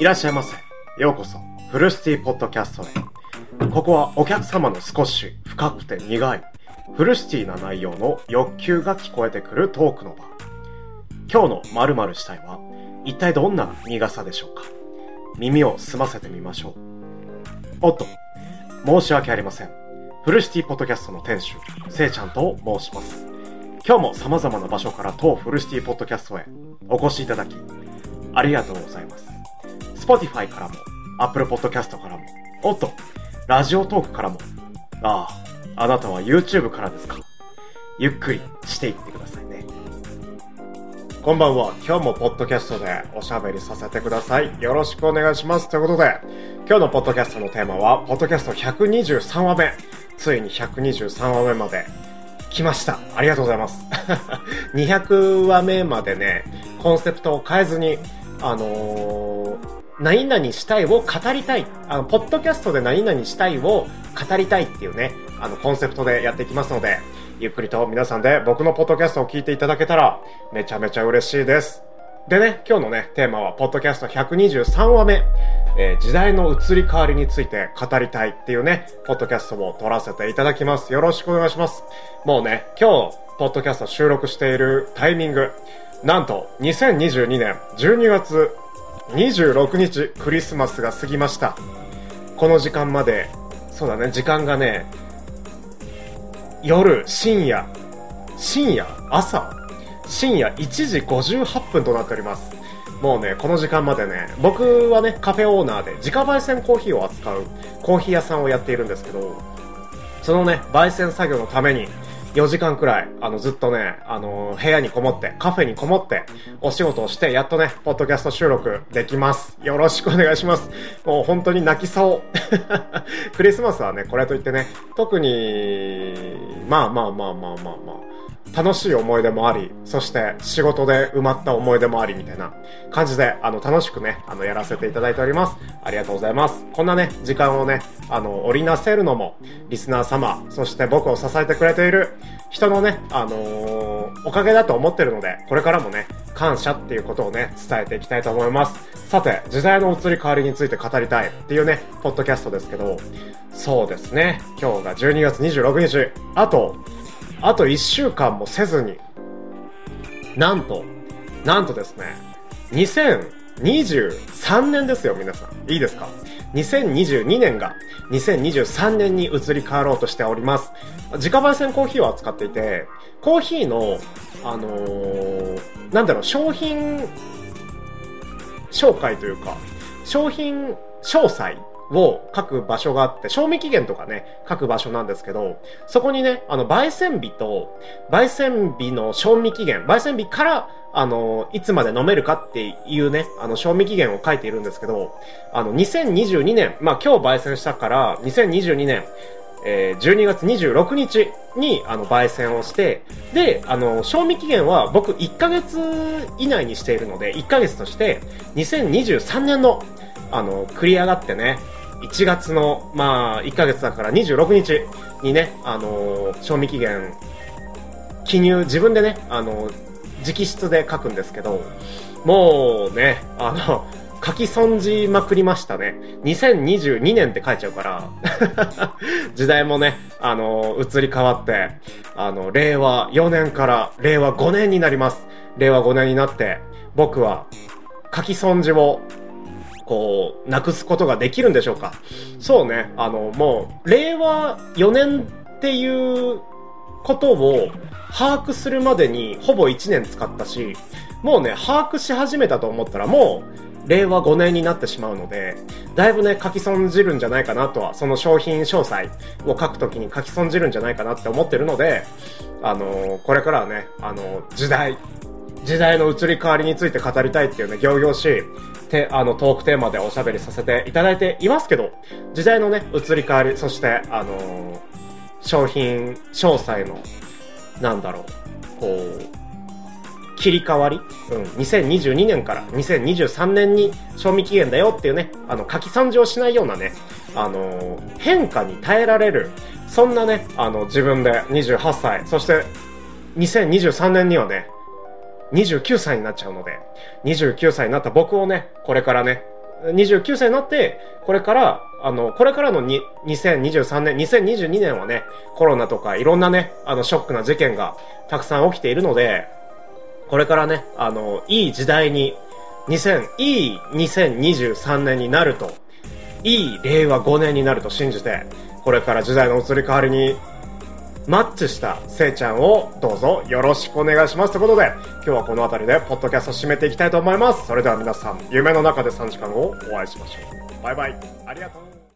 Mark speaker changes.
Speaker 1: いらっしゃいませ。ようこそ、フルシティポッドキャストへ。ここはお客様の少し深くて苦い、フルシティな内容の欲求が聞こえてくるトークの場。今日の〇〇したいは、一体どんな苦さでしょうか？耳を澄ませてみましょう。おっと、申し訳ありません。フルシティポッドキャストの店主、せいちゃんと申します。今日も様々な場所から当フルシティポッドキャストへお越しいただき、ありがとうございます。Spotify からも、Apple Podcast からも、おっと、ラジオトークからも、ああ、あなたは YouTube からですか？ゆっくりしていってくださいね。こんばんは。今日もポッドキャストでおしゃべりさせてください。よろしくお願いします。ということで、今日のポッドキャストのテーマは、ポッドキャスト123話目。ついに123話目まで来ました。ありがとうございます。200話目までね、コンセプトを変えずに、あのー、何々したいを語りたい。あの、ポッドキャストで何々したいを語りたいっていうね、あの、コンセプトでやっていきますので、ゆっくりと皆さんで僕のポッドキャストを聞いていただけたら、めちゃめちゃ嬉しいです。でね、今日のね、テーマは、ポッドキャスト123話目、えー、時代の移り変わりについて語りたいっていうね、ポッドキャストを撮らせていただきます。よろしくお願いします。もうね、今日、ポッドキャスト収録しているタイミング、なんと、2022年12月26日、クリスマスが過ぎました。この時間まで、そうだね、時間がね、夜、深夜、深夜朝深夜1時58分となっております。もうね、この時間までね、僕はね、カフェオーナーで自家焙煎コーヒーを扱うコーヒー屋さんをやっているんですけど、そのね、焙煎作業のために、4時間くらい、あの、ずっとね、あの、部屋にこもって、カフェにこもって、お仕事をして、やっとね、ポッドキャスト収録できます。よろしくお願いします。もう本当に泣きそう。クリスマスはね、これといってね、特に、まあまあまあまあまあまあ、楽しい思い出もあり、そして仕事で埋まった思い出もありみたいな感じで、あの、楽しくね、あの、やらせていただいております。ありがとうございます。こんなね、時間をね、あの、織りなせるのも、リスナー様、そして僕を支えてくれている人のね、あのー、おかげだと思ってるので、これからもね、感謝っていうことをね、伝えていきたいと思います。さて、時代の移り変わりについて語りたいっていうね、ポッドキャストですけど、そうですね、今日が12月26日、あと、あと1週間もせずに、なんと、なんとですね、2023年ですよ、皆さん。いいですか ?2022 年が2023年に移り変わろうとしております。自家焙煎コーヒーを扱っていて、コーヒーの、あのー、なんだろう、商品紹介というか、商品詳細を書く場所があって、賞味期限とかね、書く場所なんですけど、そこにね、あの、焙煎日と、焙煎日の賞味期限、焙煎日から、あの、いつまで飲めるかっていうね、あの、賞味期限を書いているんですけど、あの、2022年、まあ、今日焙煎したから、2022年、えー、12月26日に、あの、焙煎をして、で、あの、賞味期限は僕1ヶ月以内にしているので、1ヶ月として、2023年の、あの、繰り上がってね、1月の、まあ、1ヶ月だから26日にね、あのー、賞味期限、記入、自分でね、あのー、直筆で書くんですけど、もうね、あの、書き損じまくりましたね。2022年って書いちゃうから、時代もね、あの、移り変わって、あの、令和4年から令和5年になります。令和5年になって、僕は書き損じをこう、なくすことができるんでしょうか？そうね、あの、もう、令和4年っていうことを把握するまでにほぼ1年使ったし、もうね、把握し始めたと思ったらもう、令和5年になってしまうので、だいぶね、書き損じるんじゃないかなとは、その商品詳細を書くときに書き損じるんじゃないかなって思ってるので、あのー、これからはね、あのー、時代、時代の移り変わりについて語りたいっていうね、行々しいて、あの、トークテーマでおしゃべりさせていただいていますけど、時代のね、移り変わり、そして、あのー、商品詳細の、なんだろう、こう、切り替わりうん、2022年から2023年に賞味期限だよっていうね、あの、書き算じをしないようなね、あのー、変化に耐えられる、そんなね、あの、自分で28歳、そして2023年にはね、29歳になっちゃうので、29歳になった僕をね、これからね、29歳になって、これから、あの、これからのに2023年、2022年はね、コロナとかいろんなね、あの、ショックな事件がたくさん起きているので、これからね、あの、いい時代に、2000、いい2023年になると、いい令和5年になると信じて、これから時代の移り変わりにマッチしたせいちゃんをどうぞよろしくお願いします。ということで、今日はこの辺りでポッドキャストを締めていきたいと思います。それでは皆さん、夢の中で3時間をお会いしましょう。バイバイ。ありがとう